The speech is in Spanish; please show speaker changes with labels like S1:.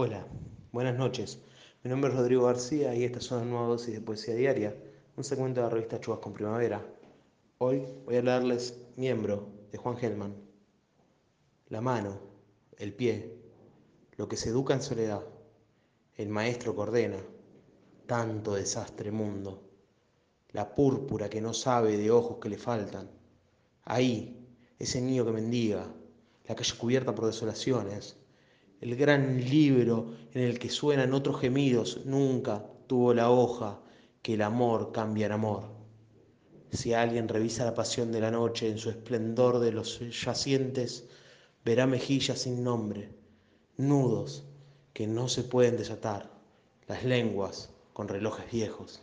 S1: Hola, buenas noches. Mi nombre es Rodrigo García y esta es una nueva dosis de poesía diaria, un segmento de la revista Chubas con Primavera. Hoy voy a leerles Miembro de Juan Gelman. La mano, el pie, lo que se educa en soledad, el maestro que ordena, tanto desastre mundo, la púrpura que no sabe de ojos que le faltan. Ahí, ese niño que mendiga, la calle cubierta por desolaciones, el gran libro en el que suenan otros gemidos, nunca tuvo la hoja que el amor cambia en amor. Si alguien revisa la pasión de la noche en su esplendor de los yacientes, verá mejillas sin nombre, nudos que no se pueden desatar, las lenguas con relojes viejos.